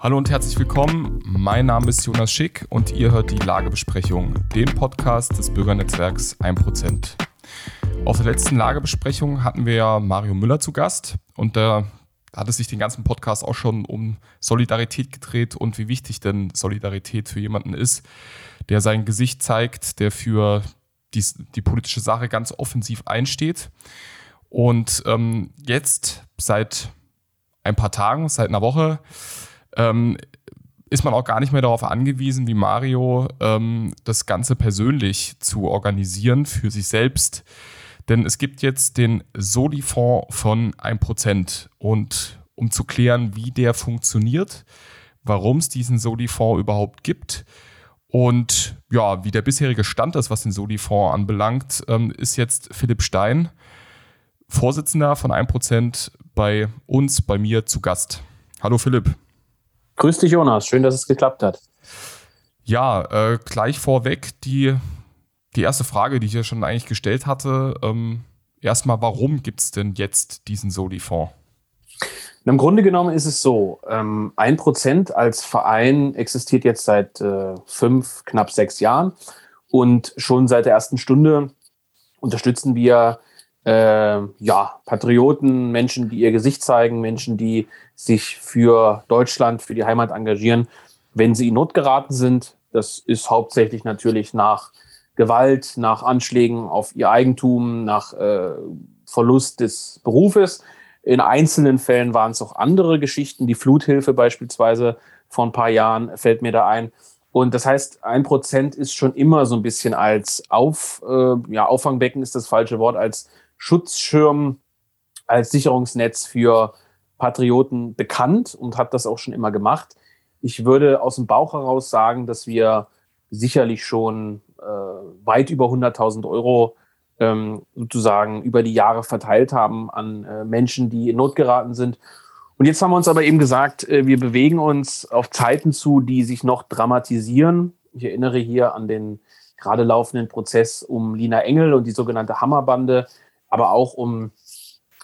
Hallo und herzlich willkommen. Mein Name ist Jonas Schick und ihr hört die Lagebesprechung, den Podcast des Bürgernetzwerks 1%. Auf der letzten Lagebesprechung hatten wir ja Mario Müller zu Gast und da hat es sich den ganzen Podcast auch schon um Solidarität gedreht und wie wichtig denn Solidarität für jemanden ist, der sein Gesicht zeigt, der für die, die politische Sache ganz offensiv einsteht. Und ähm, jetzt seit ein paar Tagen, seit einer Woche, ähm, ist man auch gar nicht mehr darauf angewiesen, wie Mario, ähm, das Ganze persönlich zu organisieren für sich selbst. Denn es gibt jetzt den Soli-Fonds von 1%. Und um zu klären, wie der funktioniert, warum es diesen Soli-Fonds überhaupt gibt und ja, wie der bisherige Stand ist, was den Soli-Fonds anbelangt, ähm, ist jetzt Philipp Stein, Vorsitzender von 1% bei uns, bei mir zu Gast. Hallo Philipp. Grüß dich, Jonas. Schön, dass es geklappt hat. Ja, äh, gleich vorweg die, die erste Frage, die ich ja schon eigentlich gestellt hatte. Ähm, erstmal, warum gibt es denn jetzt diesen Soli-Fonds? Im Grunde genommen ist es so, ähm, ein Prozent als Verein existiert jetzt seit äh, fünf, knapp sechs Jahren und schon seit der ersten Stunde unterstützen wir äh, ja, Patrioten, Menschen, die ihr Gesicht zeigen, Menschen, die sich für Deutschland, für die Heimat engagieren, wenn sie in Not geraten sind. Das ist hauptsächlich natürlich nach Gewalt, nach Anschlägen auf ihr Eigentum, nach äh, Verlust des Berufes. In einzelnen Fällen waren es auch andere Geschichten. Die Fluthilfe beispielsweise vor ein paar Jahren fällt mir da ein. Und das heißt, ein Prozent ist schon immer so ein bisschen als Auf, äh, ja, Auffangbecken ist das falsche Wort, als Schutzschirm, als Sicherungsnetz für Patrioten bekannt und hat das auch schon immer gemacht. Ich würde aus dem Bauch heraus sagen, dass wir sicherlich schon äh, weit über 100.000 Euro ähm, sozusagen über die Jahre verteilt haben an äh, Menschen, die in Not geraten sind. Und jetzt haben wir uns aber eben gesagt, äh, wir bewegen uns auf Zeiten zu, die sich noch dramatisieren. Ich erinnere hier an den gerade laufenden Prozess um Lina Engel und die sogenannte Hammerbande, aber auch um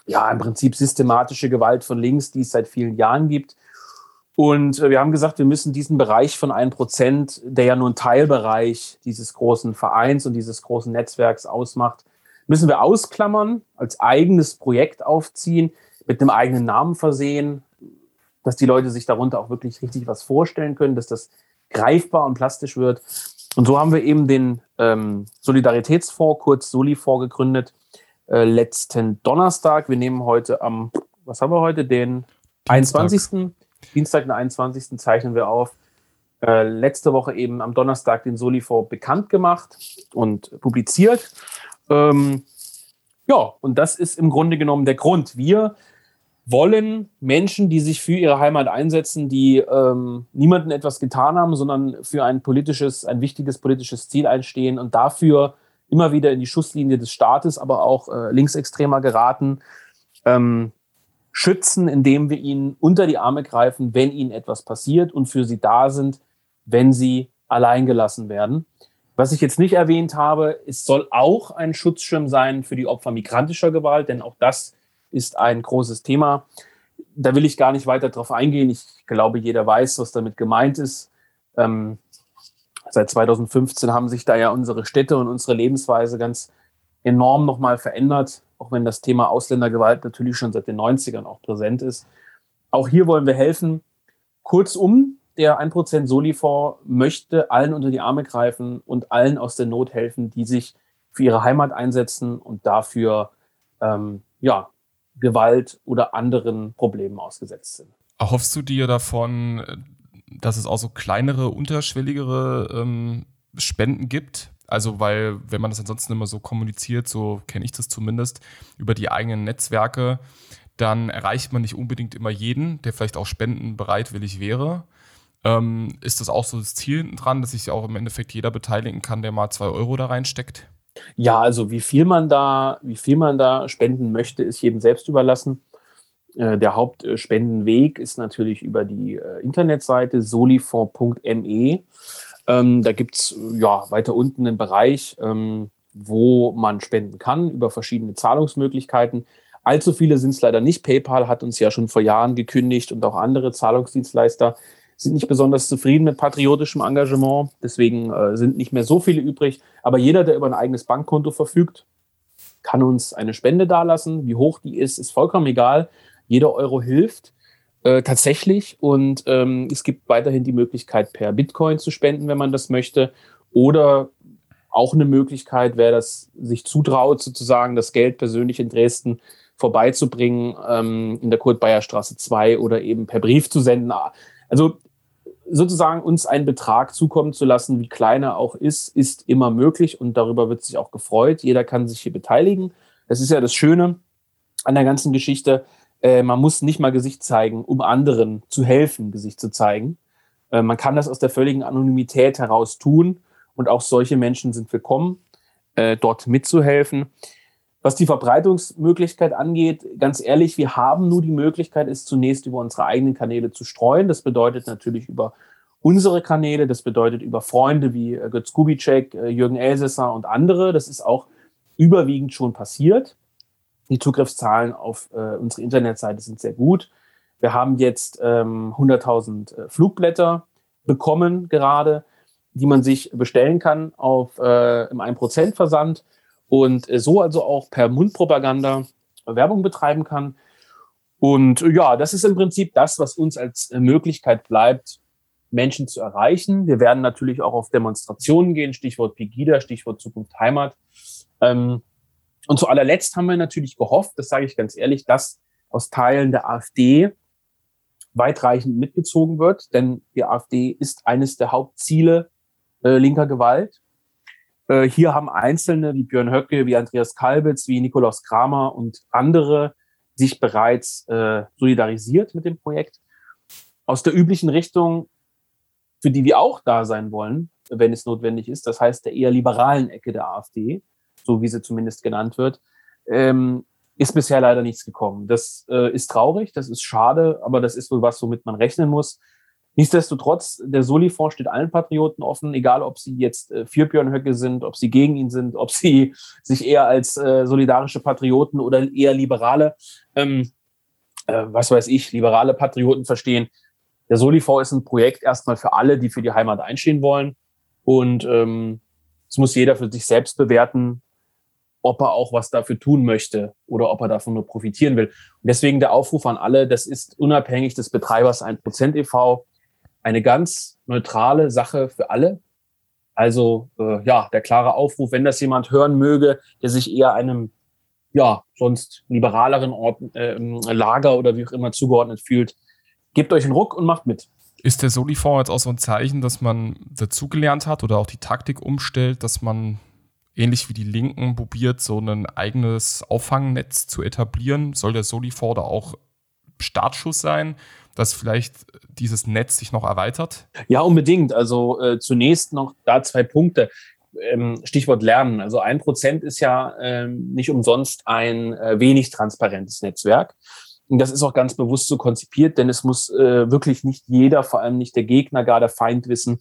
ja im Prinzip systematische Gewalt von links, die es seit vielen Jahren gibt. Und äh, wir haben gesagt, wir müssen diesen Bereich von 1%, der ja nur ein Teilbereich dieses großen Vereins und dieses großen Netzwerks ausmacht, müssen wir ausklammern, als eigenes Projekt aufziehen, mit einem eigenen Namen versehen, dass die Leute sich darunter auch wirklich richtig was vorstellen können, dass das greifbar und plastisch wird. Und so haben wir eben den ähm, Solidaritätsfonds, kurz Soli-Fonds, gegründet, äh, letzten Donnerstag. Wir nehmen heute am, was haben wir heute, den Dienstag. 21. Dienstag, den 21. zeichnen wir auf. Äh, letzte Woche eben am Donnerstag den Solifor bekannt gemacht und publiziert. Ähm, ja, und das ist im Grunde genommen der Grund. Wir wollen Menschen, die sich für ihre Heimat einsetzen, die ähm, niemandem etwas getan haben, sondern für ein politisches, ein wichtiges politisches Ziel einstehen und dafür immer wieder in die Schusslinie des Staates, aber auch äh, Linksextremer geraten, ähm, schützen, indem wir ihnen unter die Arme greifen, wenn ihnen etwas passiert und für sie da sind, wenn sie alleingelassen werden. Was ich jetzt nicht erwähnt habe, es soll auch ein Schutzschirm sein für die Opfer migrantischer Gewalt, denn auch das ist ein großes Thema. Da will ich gar nicht weiter drauf eingehen. Ich glaube, jeder weiß, was damit gemeint ist. Ähm, Seit 2015 haben sich da ja unsere Städte und unsere Lebensweise ganz enorm nochmal verändert, auch wenn das Thema Ausländergewalt natürlich schon seit den 90ern auch präsent ist. Auch hier wollen wir helfen. Kurzum, der 1% Soli-Fonds möchte allen unter die Arme greifen und allen aus der Not helfen, die sich für ihre Heimat einsetzen und dafür ähm, ja, Gewalt oder anderen Problemen ausgesetzt sind. Erhoffst du dir davon, dass es auch so kleinere, unterschwelligere ähm, Spenden gibt. Also, weil, wenn man das ansonsten immer so kommuniziert, so kenne ich das zumindest, über die eigenen Netzwerke, dann erreicht man nicht unbedingt immer jeden, der vielleicht auch spendenbereitwillig wäre. Ähm, ist das auch so das Ziel dran, dass sich auch im Endeffekt jeder beteiligen kann, der mal zwei Euro da reinsteckt? Ja, also wie viel man da, wie viel man da spenden möchte, ist jedem selbst überlassen. Äh, der Hauptspendenweg ist natürlich über die äh, Internetseite solifonds.me. Ähm, da gibt es ja, weiter unten einen Bereich, ähm, wo man spenden kann über verschiedene Zahlungsmöglichkeiten. Allzu viele sind es leider nicht. PayPal hat uns ja schon vor Jahren gekündigt und auch andere Zahlungsdienstleister. sind nicht besonders zufrieden mit patriotischem Engagement. Deswegen äh, sind nicht mehr so viele übrig. Aber jeder, der über ein eigenes Bankkonto verfügt, kann uns eine Spende dalassen. Wie hoch die ist, ist vollkommen egal. Jeder Euro hilft äh, tatsächlich. Und ähm, es gibt weiterhin die Möglichkeit, per Bitcoin zu spenden, wenn man das möchte. Oder auch eine Möglichkeit, wer das sich zutraut, sozusagen das Geld persönlich in Dresden vorbeizubringen, ähm, in der Kurt-Bayer-Straße 2 oder eben per Brief zu senden. Also sozusagen uns einen Betrag zukommen zu lassen, wie klein er auch ist, ist immer möglich und darüber wird sich auch gefreut. Jeder kann sich hier beteiligen. Das ist ja das Schöne an der ganzen Geschichte. Äh, man muss nicht mal Gesicht zeigen, um anderen zu helfen, Gesicht zu zeigen. Äh, man kann das aus der völligen Anonymität heraus tun und auch solche Menschen sind willkommen, äh, dort mitzuhelfen. Was die Verbreitungsmöglichkeit angeht, ganz ehrlich, wir haben nur die Möglichkeit, es zunächst über unsere eigenen Kanäle zu streuen. Das bedeutet natürlich über unsere Kanäle, das bedeutet über Freunde wie äh, Götz Kubitschek, äh, Jürgen Elsässer und andere. Das ist auch überwiegend schon passiert. Die Zugriffszahlen auf äh, unsere Internetseite sind sehr gut. Wir haben jetzt ähm, 100.000 äh, Flugblätter bekommen gerade, die man sich bestellen kann auf äh, im 1%-Versand und äh, so also auch per Mundpropaganda Werbung betreiben kann. Und äh, ja, das ist im Prinzip das, was uns als äh, Möglichkeit bleibt, Menschen zu erreichen. Wir werden natürlich auch auf Demonstrationen gehen, Stichwort Pegida, Stichwort Zukunft Heimat. Ähm, und zu allerletzt haben wir natürlich gehofft, das sage ich ganz ehrlich, dass aus Teilen der AfD weitreichend mitgezogen wird, denn die AfD ist eines der Hauptziele äh, linker Gewalt. Äh, hier haben Einzelne wie Björn Höcke, wie Andreas Kalbitz, wie Nikolaus Kramer und andere sich bereits äh, solidarisiert mit dem Projekt. Aus der üblichen Richtung, für die wir auch da sein wollen, wenn es notwendig ist, das heißt der eher liberalen Ecke der AfD, so wie sie zumindest genannt wird, ähm, ist bisher leider nichts gekommen. Das äh, ist traurig, das ist schade, aber das ist wohl was, womit man rechnen muss. Nichtsdestotrotz, der Soli-Fonds steht allen Patrioten offen, egal ob sie jetzt äh, für Björn Höcke sind, ob sie gegen ihn sind, ob sie sich eher als äh, solidarische Patrioten oder eher liberale, ähm, äh, was weiß ich, liberale Patrioten verstehen. Der Soli-Fonds ist ein Projekt erstmal für alle, die für die Heimat einstehen wollen. Und ähm, es muss jeder für sich selbst bewerten, ob er auch was dafür tun möchte oder ob er davon nur profitieren will. Und deswegen der Aufruf an alle, das ist unabhängig des Betreibers 1% e.V eine ganz neutrale Sache für alle. Also äh, ja, der klare Aufruf, wenn das jemand hören möge, der sich eher einem ja sonst liberaleren Ort, äh, Lager oder wie auch immer zugeordnet fühlt, gebt euch einen Ruck und macht mit. Ist der Solifonds jetzt auch so ein Zeichen, dass man dazugelernt hat oder auch die Taktik umstellt, dass man ähnlich wie die Linken probiert, so ein eigenes Auffangnetz zu etablieren? Soll der Solifonds da auch Startschuss sein? dass vielleicht dieses Netz sich noch erweitert? Ja, unbedingt. Also äh, zunächst noch da zwei Punkte. Ähm, Stichwort Lernen. Also ein Prozent ist ja ähm, nicht umsonst ein äh, wenig transparentes Netzwerk. Und das ist auch ganz bewusst so konzipiert, denn es muss äh, wirklich nicht jeder, vor allem nicht der Gegner, gar der Feind wissen,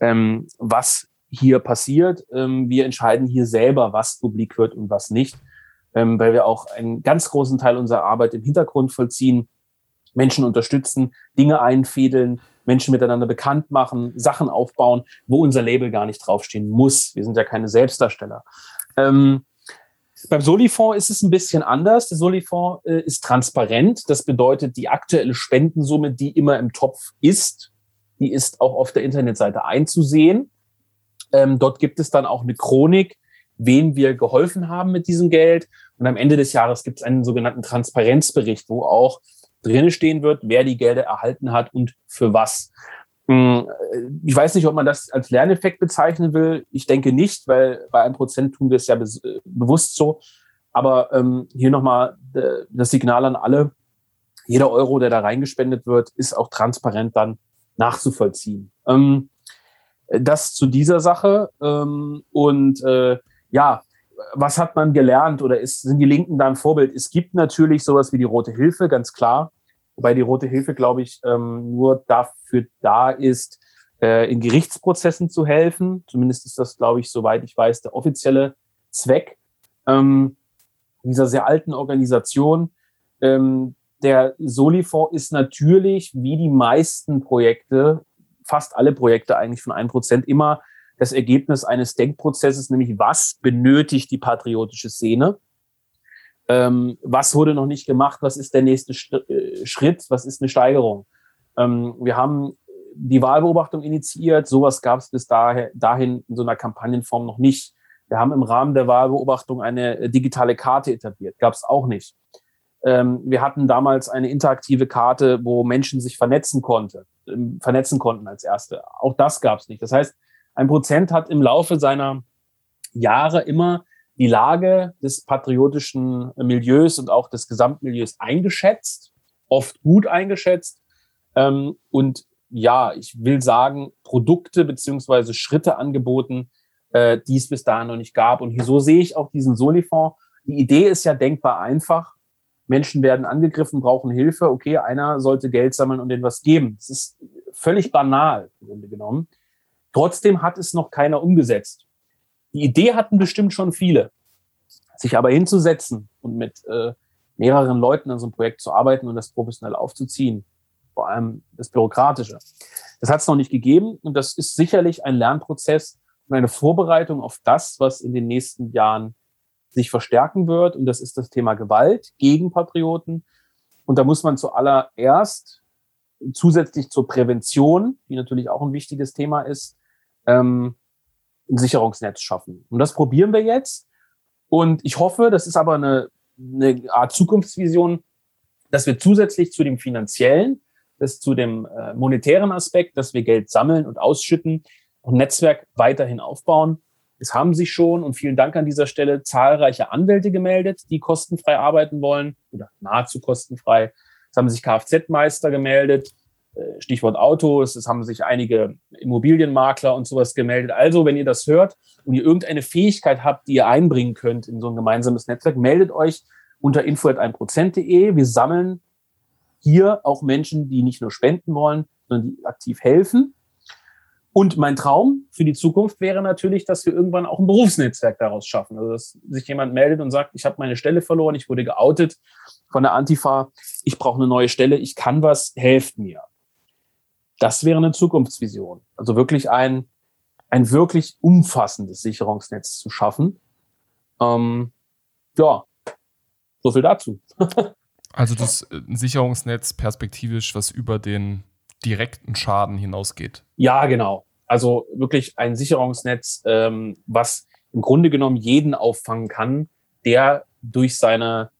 ähm, was hier passiert. Ähm, wir entscheiden hier selber, was publik wird und was nicht, ähm, weil wir auch einen ganz großen Teil unserer Arbeit im Hintergrund vollziehen Menschen unterstützen, Dinge einfädeln, Menschen miteinander bekannt machen, Sachen aufbauen, wo unser Label gar nicht draufstehen muss. Wir sind ja keine Selbstdarsteller. Ähm, beim Solifonds ist es ein bisschen anders. Der Solifonds äh, ist transparent. Das bedeutet, die aktuelle Spendensumme, die immer im Topf ist, die ist auch auf der Internetseite einzusehen. Ähm, dort gibt es dann auch eine Chronik, wem wir geholfen haben mit diesem Geld. Und am Ende des Jahres gibt es einen sogenannten Transparenzbericht, wo auch drin stehen wird, wer die Gelder erhalten hat und für was. Hm, ich weiß nicht, ob man das als Lerneffekt bezeichnen will. Ich denke nicht, weil bei einem Prozent tun wir es ja be bewusst so. Aber ähm, hier nochmal das Signal an alle. Jeder Euro, der da reingespendet wird, ist auch transparent dann nachzuvollziehen. Ähm, das zu dieser Sache. Ähm, und äh, ja, was hat man gelernt oder ist, sind die Linken da ein Vorbild? Es gibt natürlich sowas wie die Rote Hilfe, ganz klar. Wobei die Rote Hilfe, glaube ich, ähm, nur dafür da ist, äh, in Gerichtsprozessen zu helfen. Zumindest ist das, glaube ich, soweit ich weiß, der offizielle Zweck ähm, dieser sehr alten Organisation. Ähm, der Solifonds ist natürlich wie die meisten Projekte, fast alle Projekte eigentlich von einem Prozent immer das Ergebnis eines Denkprozesses, nämlich was benötigt die patriotische Szene? Ähm, was wurde noch nicht gemacht? Was ist der nächste äh, Schritt? Was ist eine Steigerung? Ähm, wir haben die Wahlbeobachtung initiiert. Sowas gab es bis dahin, dahin in so einer Kampagnenform noch nicht. Wir haben im Rahmen der Wahlbeobachtung eine digitale Karte etabliert. Gab es auch nicht. Ähm, wir hatten damals eine interaktive Karte, wo Menschen sich vernetzen konnte, ähm, vernetzen konnten als erste. Auch das gab es nicht. Das heißt, ein Prozent hat im Laufe seiner Jahre immer die Lage des patriotischen Milieus und auch des Gesamtmilieus eingeschätzt, oft gut eingeschätzt. Ähm, und ja, ich will sagen, Produkte beziehungsweise Schritte angeboten, äh, die es bis dahin noch nicht gab. Und so sehe ich auch diesen Solifonds. Die Idee ist ja denkbar einfach. Menschen werden angegriffen, brauchen Hilfe. Okay, einer sollte Geld sammeln und denen was geben. Das ist völlig banal, im Grunde genommen. Trotzdem hat es noch keiner umgesetzt. Die Idee hatten bestimmt schon viele. Sich aber hinzusetzen und mit äh, mehreren Leuten an so einem Projekt zu arbeiten und das professionell aufzuziehen, vor allem das Bürokratische. Das hat es noch nicht gegeben und das ist sicherlich ein Lernprozess und eine Vorbereitung auf das, was in den nächsten Jahren sich verstärken wird. Und das ist das Thema Gewalt gegen Patrioten. Und da muss man zuallererst zusätzlich zur Prävention, die natürlich auch ein wichtiges Thema ist, ähm, ein Sicherungsnetz schaffen. Und das probieren wir jetzt. Und ich hoffe, das ist aber eine, eine Art Zukunftsvision, dass wir zusätzlich zu dem finanziellen, das zu dem äh, monetären Aspekt, dass wir Geld sammeln und ausschütten, ein Netzwerk weiterhin aufbauen. Es haben sich schon, und vielen Dank an dieser Stelle, zahlreiche Anwälte gemeldet, die kostenfrei arbeiten wollen oder nahezu kostenfrei. Es haben sich Kfz-Meister gemeldet. Äh, Stichwort Autos, es haben sich einige Immobilienmakler und sowas gemeldet. Also, wenn ihr das hört und ihr irgendeine Fähigkeit habt, die ihr einbringen könnt in so ein gemeinsames Netzwerk, meldet euch unter info.1%.de. Wir sammeln hier auch Menschen, die nicht nur spenden wollen, sondern die aktiv helfen. Und mein Traum für die Zukunft wäre natürlich, dass wir irgendwann auch ein Berufsnetzwerk daraus schaffen. Also, dass sich jemand meldet und sagt, ich habe meine Stelle verloren, ich wurde geoutet von der Antifa, ich brauche eine neue Stelle, ich kann was, helft mir. Das wäre eine Zukunftsvision. Also wirklich ein, ein wirklich umfassendes Sicherungsnetz zu schaffen. Ähm, ja, so viel dazu. also das äh, Sicherungsnetz perspektivisch, was über den direkten Schaden hinausgeht. Ja, genau. Also wirklich ein Sicherungsnetz, ähm, was im Grunde genommen jeden auffangen kann, der durch seine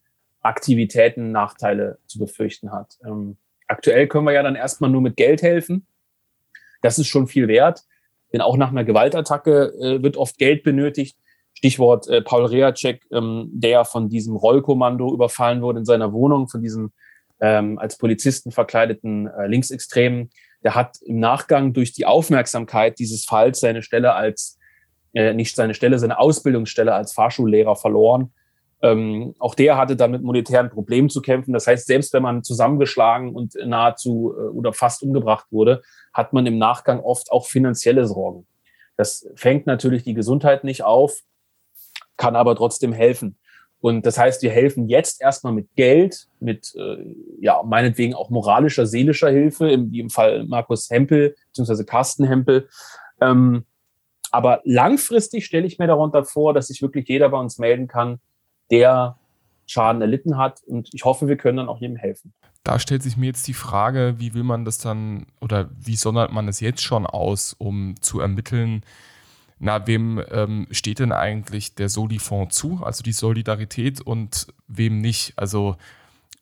Aktivitäten Nachteile zu befürchten hat. Ähm, Aktuell können wir ja dann erstmal nur mit Geld helfen. Das ist schon viel wert. Denn auch nach einer Gewaltattacke äh, wird oft Geld benötigt. Stichwort äh, Paul Reacek, ähm, der von diesem Rollkommando überfallen wurde in seiner Wohnung, von diesem ähm, als Polizisten verkleideten äh, Linksextremen. Der hat im Nachgang durch die Aufmerksamkeit dieses Falls seine Stelle als, äh, nicht seine Stelle, seine Ausbildungsstelle als Fahrschullehrer verloren ähm, auch der hatte dann mit monetären Problemen zu kämpfen. Das heißt, selbst wenn man zusammengeschlagen und nahezu äh, oder fast umgebracht wurde, hat man im Nachgang oft auch finanzielle Sorgen. Das fängt natürlich die Gesundheit nicht auf, kann aber trotzdem helfen. Und das heißt, wir helfen jetzt erstmal mit Geld, mit äh, ja meinetwegen auch moralischer, seelischer Hilfe, im, wie im Fall Markus Hempel bzw. Carsten Hempel. Ähm, aber langfristig stelle ich mir darunter vor, dass sich wirklich jeder bei uns melden kann, der Schaden erlitten hat. Und ich hoffe, wir können dann auch jedem helfen. Da stellt sich mir jetzt die Frage, wie will man das dann oder wie sondert man es jetzt schon aus, um zu ermitteln, na, wem ähm, steht denn eigentlich der Soli-Fonds zu, also die Solidarität und wem nicht? Also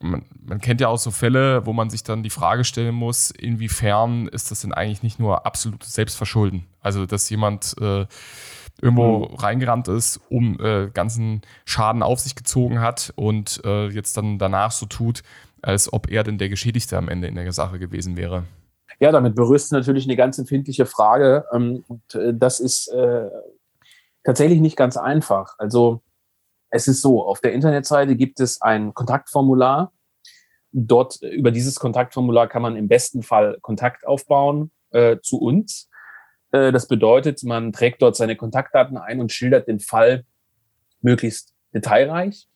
man, man, kennt ja auch so Fälle, wo man sich dann die Frage stellen muss, inwiefern ist das denn eigentlich nicht nur absolutes Selbstverschulden? Also, dass jemand äh, irgendwo mhm. reingerannt ist, um äh, ganzen Schaden auf sich gezogen hat und äh, jetzt dann danach so tut, als ob er denn der Geschädigte am Ende in der Sache gewesen wäre. Ja, damit berührst du natürlich eine ganz empfindliche Frage. Ähm, und äh, das ist äh, tatsächlich nicht ganz einfach. Also es ist so, auf der Internetseite gibt es ein Kontaktformular. Dort über dieses Kontaktformular kann man im besten Fall Kontakt aufbauen äh, zu uns. Äh, das bedeutet, man trägt dort seine Kontaktdaten ein und schildert den Fall möglichst detailreich.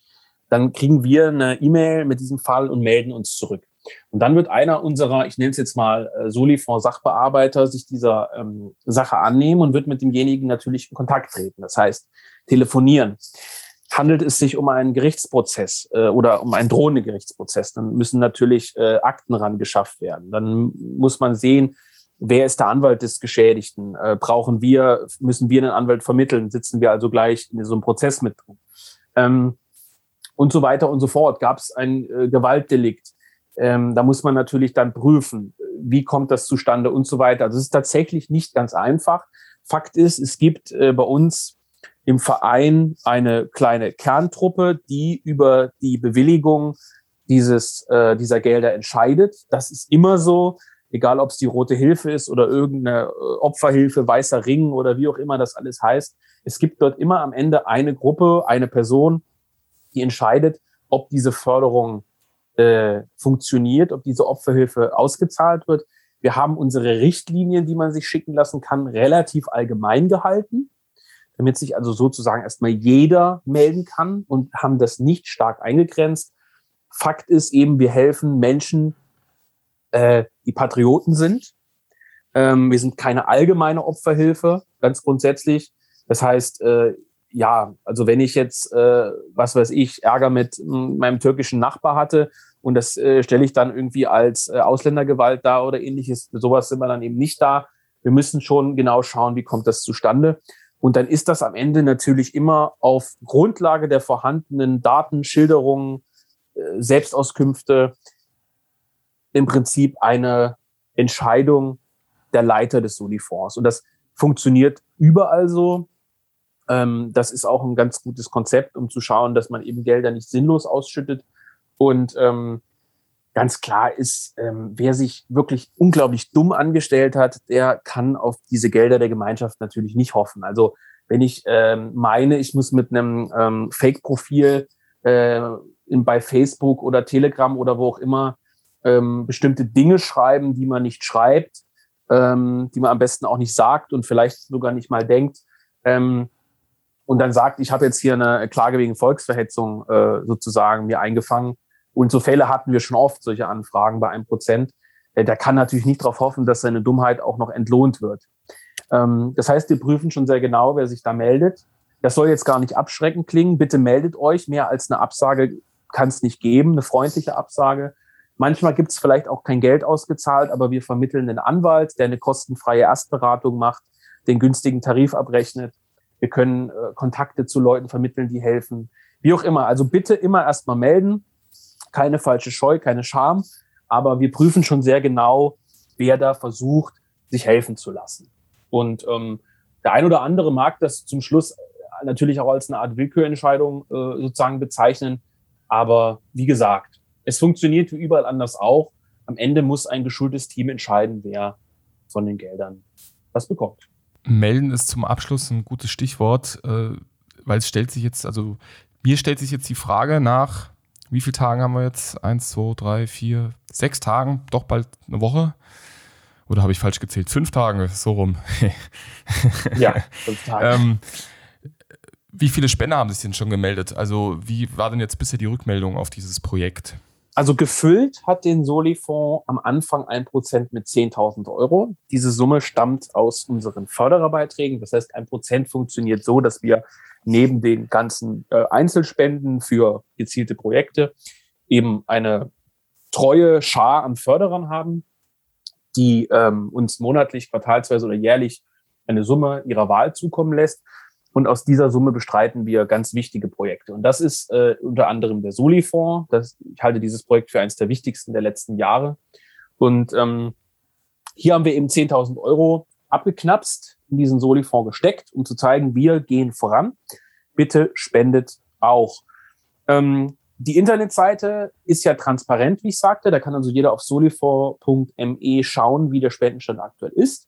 dann kriegen wir eine E-Mail mit diesem Fall und melden uns zurück. Und dann wird einer unserer, ich nenne es jetzt mal äh, Solifonds-Sachbearbeiter, sich dieser ähm, Sache annehmen und wird mit demjenigen natürlich in Kontakt treten. Das heißt, telefonieren. Handelt es sich um einen Gerichtsprozess äh, oder um einen drohenden Gerichtsprozess, dann müssen natürlich äh, Akten ran geschafft werden. Dann muss man sehen, wer ist der Anwalt des Geschädigten? Äh, brauchen wir, müssen wir einen Anwalt vermitteln? Sitzen wir also gleich in so einem Prozess mit drin? Ähm, und so weiter und so fort. Gab es ein äh, Gewaltdelikt? Ähm, da muss man natürlich dann prüfen, wie kommt das zustande und so weiter. Also es ist tatsächlich nicht ganz einfach. Fakt ist, es gibt äh, bei uns im Verein eine kleine Kerntruppe, die über die Bewilligung dieses, äh, dieser Gelder entscheidet. Das ist immer so, egal ob es die Rote Hilfe ist oder irgendeine äh, Opferhilfe, Weißer Ring oder wie auch immer das alles heißt. Es gibt dort immer am Ende eine Gruppe, eine Person, die entscheidet, ob diese Förderung äh, funktioniert, ob diese Opferhilfe ausgezahlt wird. Wir haben unsere Richtlinien, die man sich schicken lassen kann, relativ allgemein gehalten, damit sich also sozusagen erstmal jeder melden kann und haben das nicht stark eingegrenzt. Fakt ist eben, wir helfen Menschen, äh, die Patrioten sind. Ähm, wir sind keine allgemeine Opferhilfe, ganz grundsätzlich. Das heißt, äh, ja, also wenn ich jetzt, äh, was weiß ich, Ärger mit meinem türkischen Nachbar hatte und das äh, stelle ich dann irgendwie als äh, Ausländergewalt dar oder ähnliches, sowas sind wir dann eben nicht da. Wir müssen schon genau schauen, wie kommt das zustande. Und dann ist das am Ende natürlich immer auf Grundlage der vorhandenen Daten, Schilderungen, äh, Selbstauskünfte im Prinzip eine Entscheidung der Leiter des Unifonds. Und das funktioniert überall so. Ähm, das ist auch ein ganz gutes Konzept, um zu schauen, dass man eben Gelder nicht sinnlos ausschüttet. Und ähm, ganz klar ist, ähm, wer sich wirklich unglaublich dumm angestellt hat, der kann auf diese Gelder der Gemeinschaft natürlich nicht hoffen. Also wenn ich ähm, meine, ich muss mit einem ähm, Fake-Profil äh, in, bei Facebook oder Telegram oder wo auch immer ähm, bestimmte Dinge schreiben, die man nicht schreibt, ähm, die man am besten auch nicht sagt und vielleicht sogar nicht mal denkt, ähm, und dann sagt, ich habe jetzt hier eine Klage wegen Volksverhetzung äh, sozusagen mir eingefangen. Und so Fälle hatten wir schon oft, solche Anfragen bei einem Prozent. Äh, der kann natürlich nicht darauf hoffen, dass seine Dummheit auch noch entlohnt wird. Ähm, das heißt, wir prüfen schon sehr genau, wer sich da meldet. Das soll jetzt gar nicht abschreckend klingen. Bitte meldet euch. Mehr als eine Absage kann es nicht geben, eine freundliche Absage. Manchmal gibt es vielleicht auch kein Geld ausgezahlt, aber wir vermitteln einen Anwalt, der eine kostenfreie Erstberatung macht, den günstigen Tarif abrechnet wir können äh, Kontakte zu Leuten vermitteln, die helfen. Wie auch immer. Also bitte immer erstmal melden. Keine falsche Scheu, keine Scham. Aber wir prüfen schon sehr genau, wer da versucht, sich helfen zu lassen. Und ähm, der ein oder andere mag das zum Schluss natürlich auch als eine Art Willkürentscheidung äh, sozusagen bezeichnen. Aber wie gesagt, es funktioniert wie überall anders auch. Am Ende muss ein geschultes Team entscheiden, wer von den Geldern was bekommt. Melden ist zum Abschluss ein gutes Stichwort, äh, weil es stellt sich jetzt, also mir stellt sich jetzt die Frage nach, wie viele Tagen haben wir jetzt? Eins, zwei, drei, vier, sechs Tagen, doch bald eine Woche. Oder habe ich falsch gezählt? Fünf Tage, so rum. ja, fünf Tage. ähm, wie viele Spender haben sich denn schon gemeldet? Also, wie war denn jetzt bisher die Rückmeldung auf dieses Projekt? Also gefüllt hat den Soli-Fonds am Anfang ein Prozent mit 10.000 Euro. Diese Summe stammt aus unseren Fördererbeiträgen. Das heißt, ein Prozent funktioniert so, dass wir neben den ganzen äh, Einzelspenden für gezielte Projekte eben eine treue Schar an Förderern haben, die ähm, uns monatlich, quartalsweise oder jährlich eine Summe ihrer Wahl zukommen lässt. Und aus dieser Summe bestreiten wir ganz wichtige Projekte. Und das ist äh, unter anderem der Soli-Fonds. Ich halte dieses Projekt für eines der wichtigsten der letzten Jahre. Und ähm, hier haben wir eben 10.000 Euro abgeknapst, in diesen Soli-Fonds gesteckt, um zu zeigen, wir gehen voran. Bitte spendet auch. Ähm, die Internetseite ist ja transparent, wie ich sagte. Da kann also jeder auf solifor.me schauen, wie der Spendenstand aktuell ist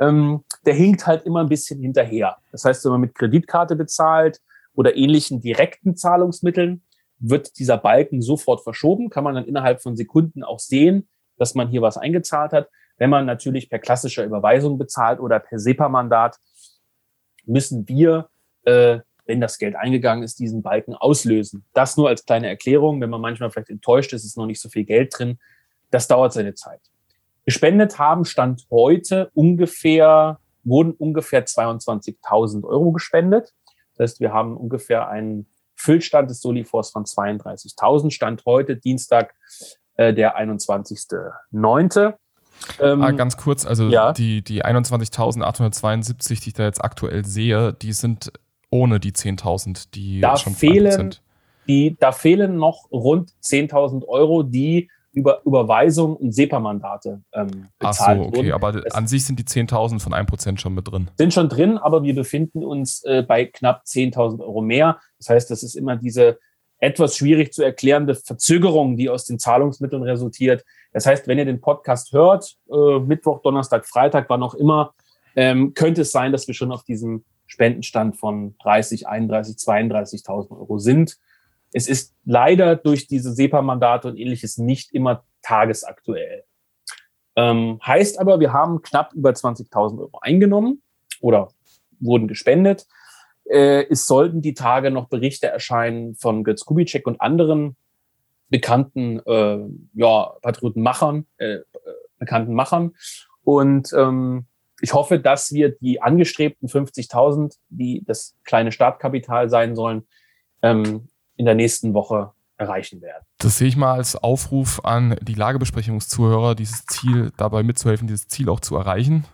ähm, der hinkt halt immer ein bisschen hinterher. Das heißt, wenn man mit Kreditkarte bezahlt oder ähnlichen direkten Zahlungsmitteln, wird dieser Balken sofort verschoben, kann man dann innerhalb von Sekunden auch sehen, dass man hier was eingezahlt hat. Wenn man natürlich per klassischer Überweisung bezahlt oder per SEPA-Mandat, müssen wir äh, wenn das Geld eingegangen ist, diesen Balken auslösen. Das nur als kleine Erklärung, wenn man manchmal vielleicht enttäuscht ist, ist noch nicht so viel Geld drin. Das dauert seine Zeit. Gespendet haben Stand heute ungefähr, wurden ungefähr 22.000 Euro gespendet. Das heißt, wir haben ungefähr einen Füllstand des Solifors von 32.000. Stand heute, Dienstag, äh, der 21.09. Ähm, ah, ganz kurz, also ja. die, die 21.872, die ich da jetzt aktuell sehe, die sind ohne die 10.000, die da schon fehlen, sind. Die, da fehlen noch rund 10.000 Euro, die über Überweisung und SEPA-Mandate ähm, bezahlt Ach so, okay, wurden. aber es an sich sind die 10.000 von 1% schon mit drin. Sind schon drin, aber wir befinden uns äh, bei knapp 10.000 Euro mehr. Das heißt, das ist immer diese etwas schwierig zu erklärende Verzögerung, die aus den Zahlungsmitteln resultiert. Das heißt, wenn ihr den Podcast hört, äh, Mittwoch, Donnerstag, Freitag, wann auch immer, ähm, könnte es sein, dass wir schon auf diesem Spendenstand von 30, 31, 32.000 Euro sind. Es ist leider durch diese SEPA-Mandate und ähnliches nicht immer tagesaktuell. Ähm, heißt aber, wir haben knapp über 20.000 Euro eingenommen oder wurden gespendet. Äh, es sollten die Tage noch Berichte erscheinen von Götz Kubitschek und anderen bekannten äh, ja, Patriotenmachern, äh, bekannten Machern. Und ähm, ich hoffe, dass wir die angestrebten 50.000, die das kleine Startkapital sein sollen, ähm, in der nächsten Woche erreichen werden. Das sehe ich mal als Aufruf an die Lagebesprechungszuhörer, dieses Ziel dabei mitzuhelfen, dieses Ziel auch zu erreichen.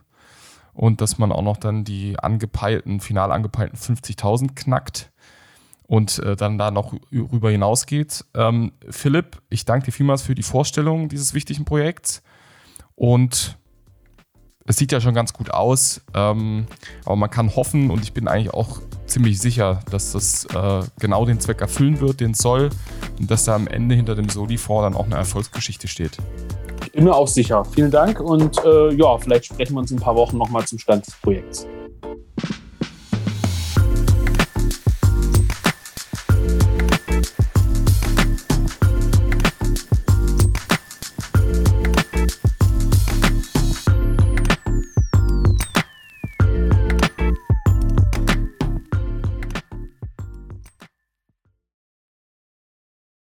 Und dass man auch noch dann die angepeilten, final angepeilten 50.000 knackt und äh, dann da noch rüber hinausgeht. Ähm, Philipp, ich danke dir vielmals für die Vorstellung dieses wichtigen Projekts und es sieht ja schon ganz gut aus, ähm, aber man kann hoffen und ich bin eigentlich auch ziemlich sicher, dass das äh, genau den Zweck erfüllen wird, den soll und dass da am Ende hinter dem Soli-Fonds dann auch eine Erfolgsgeschichte steht. Ich bin mir auch sicher. Vielen Dank und äh, ja, vielleicht sprechen wir uns in ein paar Wochen nochmal zum Stand des Projekts.